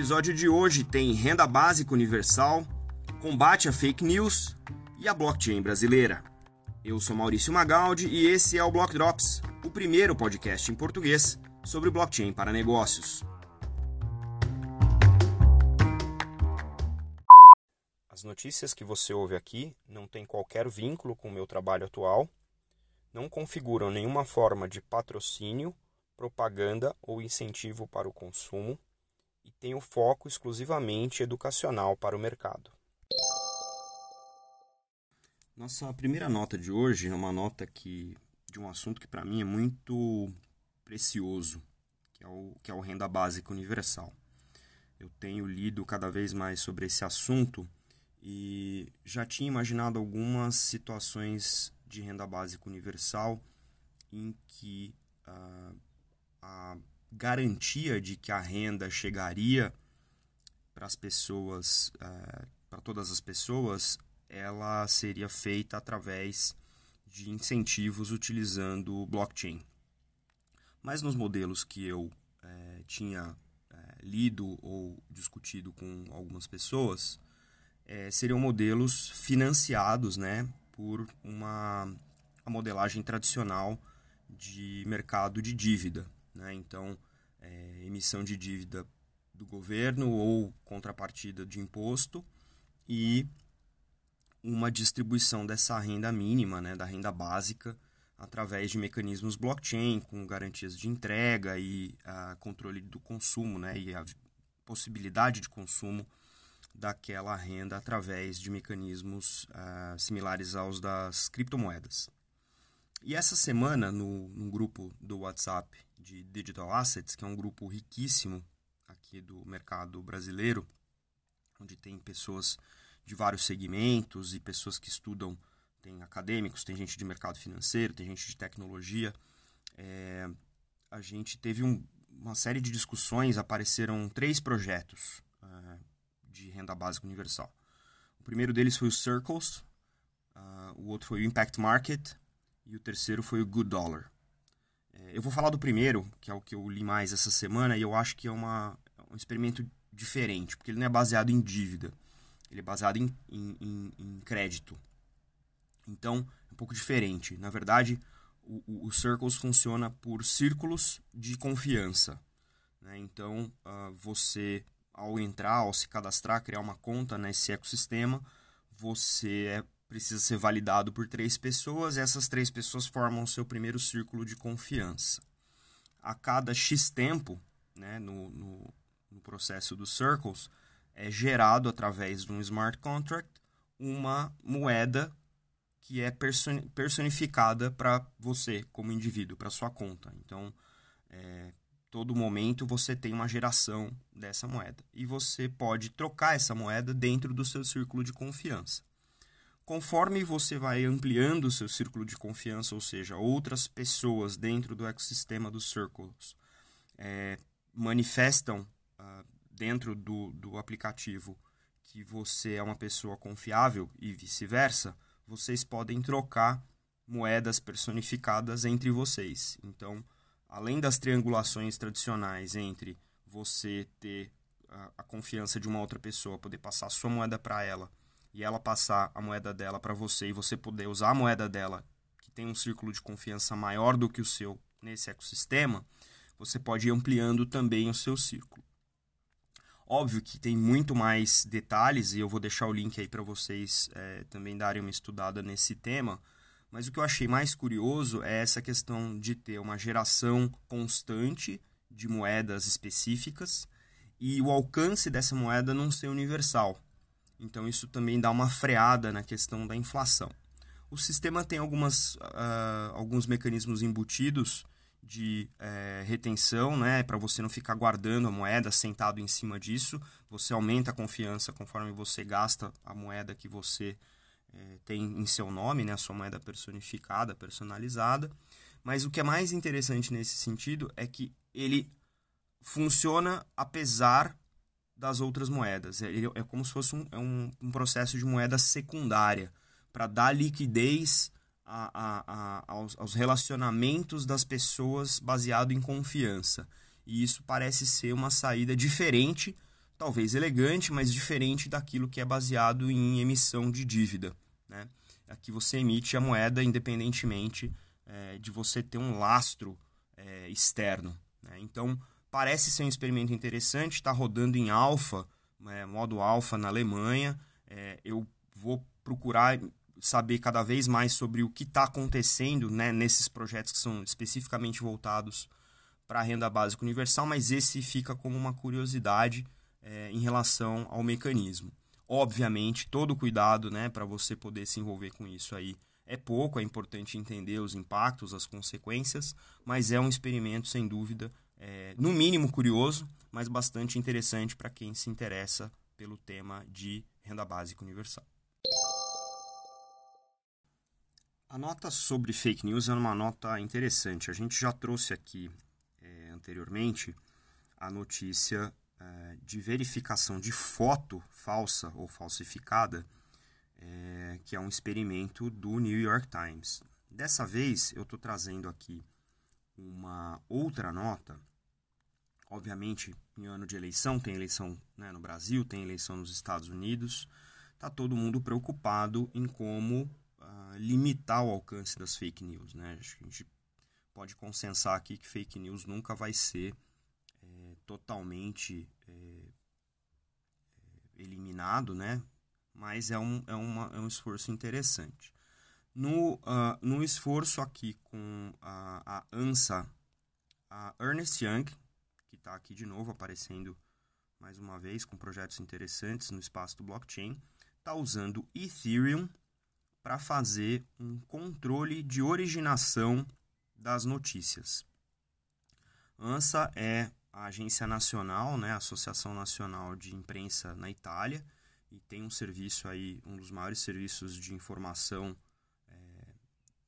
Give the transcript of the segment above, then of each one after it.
episódio de hoje tem renda básica universal, combate a fake news e a blockchain brasileira. Eu sou Maurício Magaldi e esse é o Block Drops, o primeiro podcast em português sobre blockchain para negócios. As notícias que você ouve aqui não têm qualquer vínculo com o meu trabalho atual, não configuram nenhuma forma de patrocínio, propaganda ou incentivo para o consumo e tem o foco exclusivamente educacional para o mercado. Nossa primeira nota de hoje é uma nota que, de um assunto que para mim é muito precioso, que é, o, que é o renda básica universal. Eu tenho lido cada vez mais sobre esse assunto e já tinha imaginado algumas situações de renda básica universal em que uh, garantia de que a renda chegaria para as pessoas, uh, para todas as pessoas, ela seria feita através de incentivos utilizando blockchain. Mas nos modelos que eu é, tinha é, lido ou discutido com algumas pessoas, seriam modelos financiados né, por uma a modelagem tradicional de mercado de dívida. Né? Então, é, emissão de dívida do governo ou contrapartida de imposto e uma distribuição dessa renda mínima, né, da renda básica, através de mecanismos blockchain, com garantias de entrega e a controle do consumo, né, e a possibilidade de consumo daquela renda através de mecanismos uh, similares aos das criptomoedas. E essa semana, no, no grupo do WhatsApp de Digital Assets, que é um grupo riquíssimo aqui do mercado brasileiro, onde tem pessoas de vários segmentos e pessoas que estudam, tem acadêmicos, tem gente de mercado financeiro, tem gente de tecnologia. É, a gente teve um, uma série de discussões, apareceram três projetos uh, de renda básica universal. O primeiro deles foi o Circles, uh, o outro foi o Impact Market e o terceiro foi o Good Dollar. É, eu vou falar do primeiro, que é o que eu li mais essa semana, e eu acho que é uma, um experimento diferente, porque ele não é baseado em dívida. Ele é baseado em, em, em, em crédito. Então, é um pouco diferente. Na verdade, o, o, o Circles funciona por círculos de confiança. Né? Então, uh, você, ao entrar, ao se cadastrar, criar uma conta nesse ecossistema, você é, precisa ser validado por três pessoas e essas três pessoas formam o seu primeiro círculo de confiança. A cada X tempo, né, no, no, no processo dos Circles, é gerado através de um smart contract uma moeda que é personificada para você como indivíduo, para sua conta. Então, é, todo momento você tem uma geração dessa moeda e você pode trocar essa moeda dentro do seu círculo de confiança. Conforme você vai ampliando o seu círculo de confiança, ou seja, outras pessoas dentro do ecossistema dos Circles é, manifestam uh, dentro do, do aplicativo que você é uma pessoa confiável e vice-versa, vocês podem trocar moedas personificadas entre vocês. Então, além das triangulações tradicionais entre você ter a, a confiança de uma outra pessoa, poder passar sua moeda para ela e ela passar a moeda dela para você e você poder usar a moeda dela, que tem um círculo de confiança maior do que o seu nesse ecossistema, você pode ir ampliando também o seu círculo. Óbvio que tem muito mais detalhes e eu vou deixar o link aí para vocês é, também darem uma estudada nesse tema. Mas o que eu achei mais curioso é essa questão de ter uma geração constante de moedas específicas e o alcance dessa moeda não ser universal. Então isso também dá uma freada na questão da inflação. O sistema tem algumas, uh, alguns mecanismos embutidos de é, retenção, né, para você não ficar guardando a moeda sentado em cima disso. Você aumenta a confiança conforme você gasta a moeda que você é, tem em seu nome, né, a sua moeda personificada, personalizada. Mas o que é mais interessante nesse sentido é que ele funciona apesar das outras moedas. Ele é como se fosse um, é um, um processo de moeda secundária para dar liquidez a, a, a, aos, aos relacionamentos das pessoas baseado em confiança. E isso parece ser uma saída diferente talvez elegante, mas diferente daquilo que é baseado em emissão de dívida. Né? Aqui você emite a moeda independentemente é, de você ter um lastro é, externo. Né? Então, parece ser um experimento interessante, está rodando em alfa, né, modo alfa na Alemanha. É, eu vou procurar saber cada vez mais sobre o que está acontecendo né, nesses projetos que são especificamente voltados para a renda básica universal, mas esse fica como uma curiosidade é, em relação ao mecanismo. Obviamente, todo cuidado né, para você poder se envolver com isso aí é pouco, é importante entender os impactos, as consequências, mas é um experimento, sem dúvida, é, no mínimo curioso, mas bastante interessante para quem se interessa pelo tema de renda básica universal. A nota sobre fake news é uma nota interessante. A gente já trouxe aqui é, anteriormente a notícia é, de verificação de foto falsa ou falsificada, é, que é um experimento do New York Times. Dessa vez eu estou trazendo aqui uma outra nota. Obviamente, em ano de eleição, tem eleição né, no Brasil, tem eleição nos Estados Unidos. Está todo mundo preocupado em como limitar o alcance das fake news. Né? A gente pode consensar aqui que fake news nunca vai ser é, totalmente é, eliminado, né? mas é um, é, uma, é um esforço interessante. No, uh, no esforço aqui com a, a ANSA, a Ernest Young, está aqui de novo aparecendo mais uma vez com projetos interessantes no espaço do blockchain, está usando Ethereum para fazer um controle de originação das notícias. ANSA é a agência nacional, né, a Associação Nacional de Imprensa na Itália, e tem um serviço aí, um dos maiores serviços de informação é,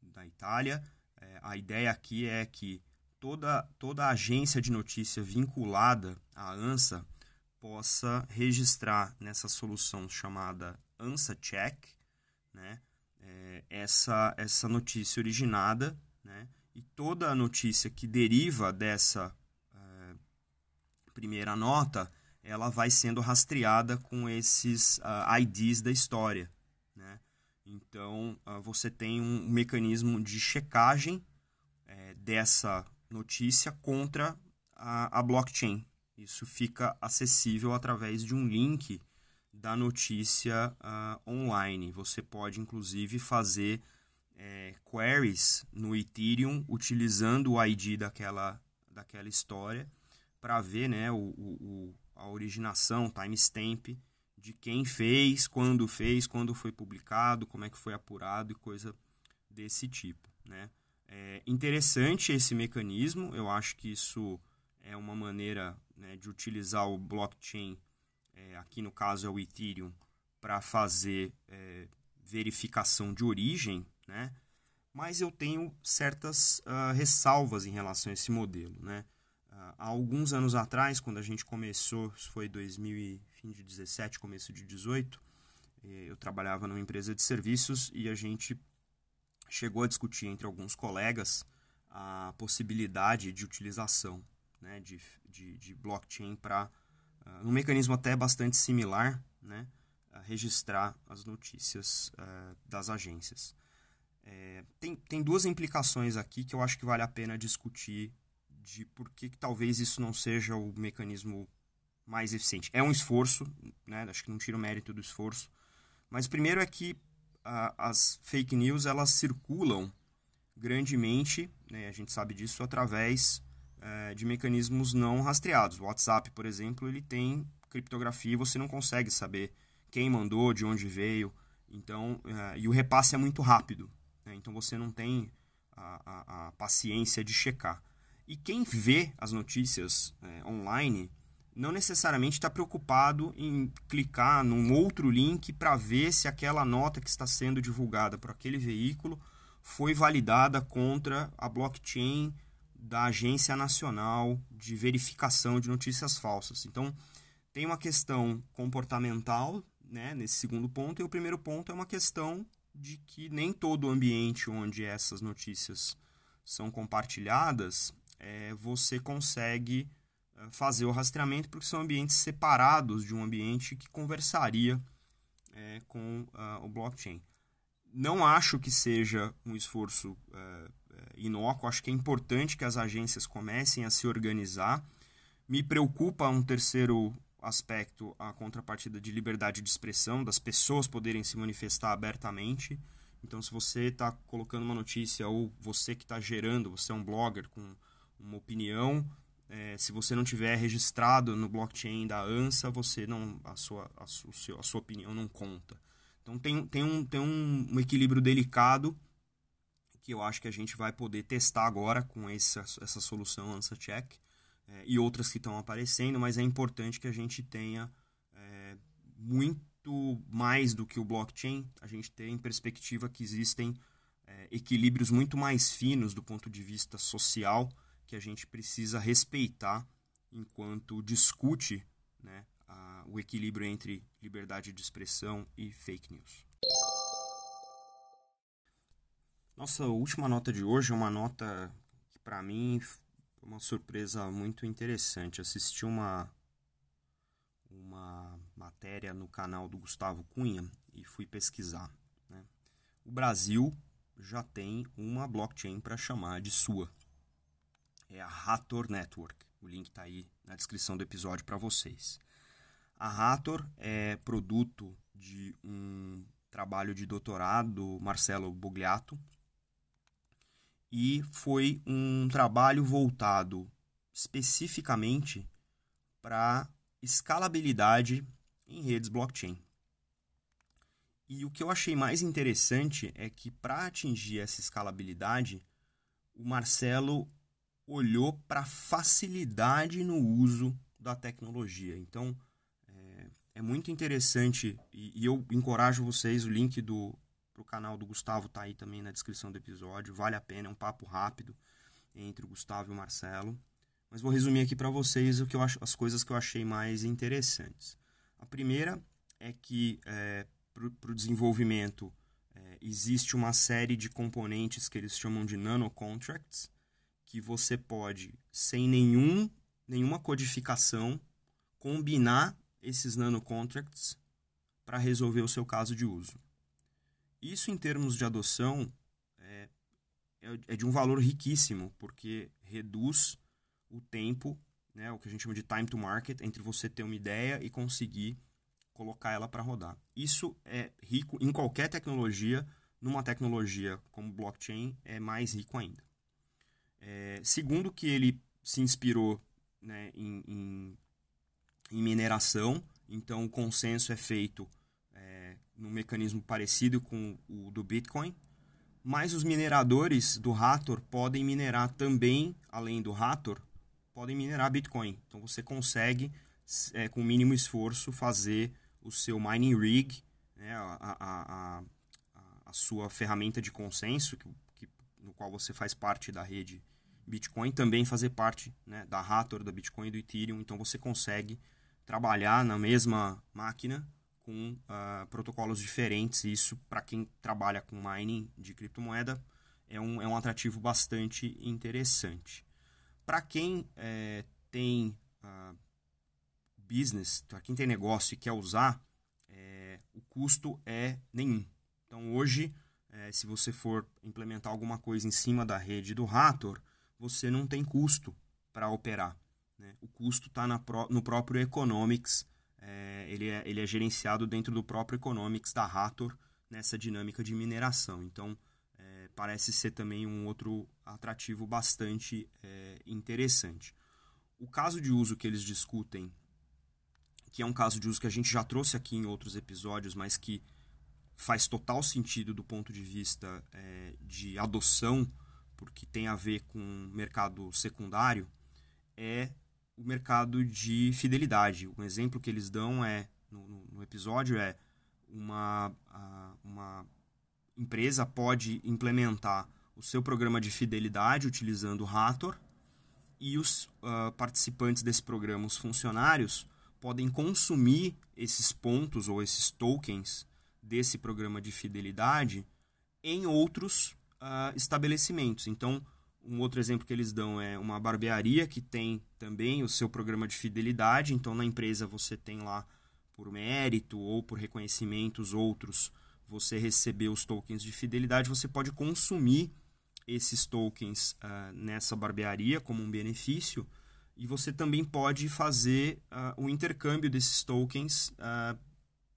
da Itália. É, a ideia aqui é que toda, toda agência de notícia vinculada à ANSA possa registrar nessa solução chamada ANSA Check, né, é, essa, essa notícia originada, né? E toda a notícia que deriva dessa é, primeira nota, ela vai sendo rastreada com esses uh, IDs da história, né? Então, uh, você tem um mecanismo de checagem é, dessa notícia contra a, a blockchain. Isso fica acessível através de um link da notícia uh, online. Você pode, inclusive, fazer é, queries no Ethereum utilizando o ID daquela, daquela história para ver né, o, o, a originação, timestamp de quem fez, quando fez, quando foi publicado, como é que foi apurado e coisa desse tipo. Né? É interessante esse mecanismo, eu acho que isso é uma maneira né, de utilizar o blockchain é, aqui no caso é o Ethereum, para fazer é, verificação de origem, né? mas eu tenho certas uh, ressalvas em relação a esse modelo. Né? Uh, há alguns anos atrás, quando a gente começou, isso foi 2000 fim de 17, começo de 18, eh, eu trabalhava numa empresa de serviços e a gente chegou a discutir entre alguns colegas a possibilidade de utilização né, de, de, de blockchain para uh, um mecanismo até bastante similar, né, registrar as notícias uh, das agências. É, tem, tem duas implicações aqui que eu acho que vale a pena discutir de por que, que talvez isso não seja o mecanismo mais eficiente. É um esforço, né, acho que não tira o mérito do esforço, mas primeiro é que uh, as fake news elas circulam grandemente, né, a gente sabe disso através é, de mecanismos não rastreados. O WhatsApp, por exemplo, ele tem criptografia e você não consegue saber quem mandou, de onde veio. Então, é, e o repasse é muito rápido. Né? Então você não tem a, a, a, paciência de checar. E quem vê as notícias é, online não necessariamente está preocupado em clicar num outro link para ver se aquela nota que está sendo divulgada por aquele veículo foi validada contra a blockchain da Agência Nacional de Verificação de Notícias Falsas. Então, tem uma questão comportamental né, nesse segundo ponto, e o primeiro ponto é uma questão de que nem todo ambiente onde essas notícias são compartilhadas é, você consegue fazer o rastreamento, porque são ambientes separados de um ambiente que conversaria é, com uh, o blockchain. Não acho que seja um esforço uh, inócuo, acho que é importante que as agências comecem a se organizar. Me preocupa um terceiro aspecto, a contrapartida de liberdade de expressão, das pessoas poderem se manifestar abertamente. Então, se você está colocando uma notícia ou você que está gerando, você é um blogger com uma opinião, é, se você não tiver registrado no blockchain da ANSA, você não a sua, a, sua, a sua opinião não conta. Então tem, tem, um, tem um, um, equilíbrio delicado que eu acho que a gente vai poder testar agora com essa, essa solução ANSA Check é, e outras que estão aparecendo, mas é importante que a gente tenha é, muito mais do que o blockchain, a gente tem em perspectiva que existem é, equilíbrios muito mais finos do ponto de vista social que a gente precisa respeitar enquanto discute né, a, o equilíbrio entre liberdade de expressão e fake news. Nossa última nota de hoje é uma nota que, para mim, foi uma surpresa muito interessante. Assisti uma, uma matéria no canal do Gustavo Cunha e fui pesquisar. Né? O Brasil já tem uma blockchain para chamar de sua é a Hathor Network. O link está aí na descrição do episódio para vocês. A Hathor é produto de um trabalho de doutorado do Marcelo Bugliato e foi um trabalho voltado especificamente para escalabilidade em redes blockchain. E o que eu achei mais interessante é que para atingir essa escalabilidade, o Marcelo olhou para a facilidade no uso da tecnologia. Então, é, é muito interessante e, e, eu encorajo vocês, o link do pro canal do Gustavo está aí também na descrição do episódio, vale a pena, é um papo rápido entre o Gustavo e o Marcelo. Mas vou resumir aqui para vocês o que eu acho, as coisas que eu achei mais interessantes. A primeira é que é, para o desenvolvimento é, existe uma série de componentes que eles chamam de nanocontracts, que você pode, sem nenhum, nenhuma codificação, combinar esses nanocontracts para resolver o seu caso de uso. Isso, em termos de adoção, é, é, é de um valor riquíssimo, porque reduz o tempo, né, o que a gente chama de time to market, entre você ter uma ideia e conseguir colocar ela para rodar. Isso é rico em qualquer tecnologia, numa tecnologia como blockchain é mais rico ainda. É, segundo que ele se inspirou né, em, em, em, mineração, então o consenso é feito é, num mecanismo parecido com o do Bitcoin, mas os mineradores do Hathor podem minerar também, além do Hathor, podem minerar Bitcoin. Então você consegue, é, com mínimo esforço, fazer o seu mining rig, né, a, a, a, a, sua ferramenta de consenso, que, que, no qual você faz parte da rede Bitcoin também fazer parte né, da Hathor, da Bitcoin e do Ethereum. Então você consegue trabalhar na mesma máquina com uh, protocolos diferentes. Isso, para quem trabalha com mining de criptomoeda, é um, é um atrativo bastante interessante. Para quem é, tem uh, business, para quem tem negócio e quer usar, é, o custo é nenhum. Então hoje, é, se você for implementar alguma coisa em cima da rede do Hathor, você não tem custo para operar. Né? O custo está no próprio Economics, é, ele, é, ele é gerenciado dentro do próprio Economics da Hathor nessa dinâmica de mineração. Então, é, parece ser também um outro atrativo bastante é, interessante. O caso de uso que eles discutem, que é um caso de uso que a gente já trouxe aqui em outros episódios, mas que faz total sentido do ponto de vista é, de adoção porque tem a ver com mercado secundário, é o mercado de fidelidade. Um exemplo que eles dão é no, no episódio é uma, uma empresa pode implementar o seu programa de fidelidade utilizando o Hathor e os uh, participantes desse programa, os funcionários, podem consumir esses pontos ou esses tokens desse programa de fidelidade em outros uh, estabelecimentos. Então, Um outro exemplo que eles dão é uma barbearia que tem também o seu programa de fidelidade. Então, na empresa você tem lá, por mérito ou por reconhecimentos outros, você recebeu os tokens de fidelidade. Você pode consumir esses tokens uh, nessa barbearia como um benefício. E você também pode fazer uh, o intercâmbio desses tokens uh,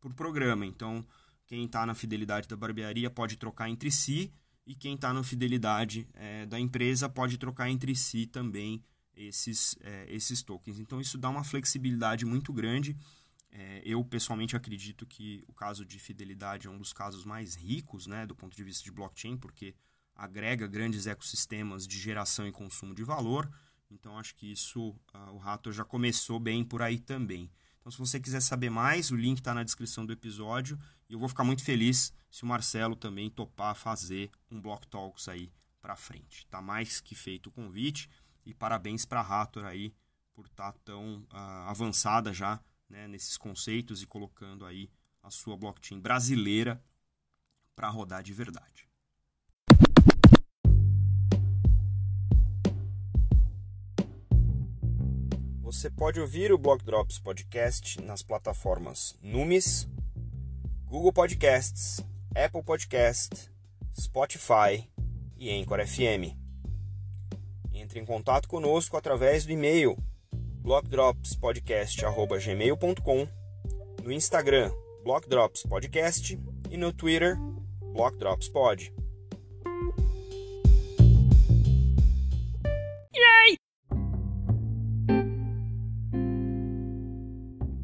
por programa. Então, quem está na fidelidade da barbearia pode trocar entre si e quem está na fidelidade é, da empresa pode trocar entre si também esses, é, esses tokens. Então isso dá uma flexibilidade muito grande. É, eu pessoalmente acredito que o caso de fidelidade é um dos casos mais ricos né, do ponto de vista de blockchain, porque agrega grandes ecossistemas de geração e consumo de valor. Então acho que isso uh, o Rato já começou bem por aí também. Então, se você quiser saber mais, o link está na descrição do episódio. E eu vou ficar muito feliz se o Marcelo também topar fazer um Block Talks aí para frente. Tá mais que feito o convite. E parabéns para a Rator aí por estar tá tão uh, avançada já né, nesses conceitos e colocando aí a sua blockchain brasileira para rodar de verdade. Você pode ouvir o Block Drops Podcast nas plataformas Numis, Google Podcasts, Apple Podcast, Spotify e Anchor FM. Entre em contato conosco através do e-mail blockdropspodcast@gmail.com, no Instagram Blockdrops Podcast e no Twitter Blockdropspod.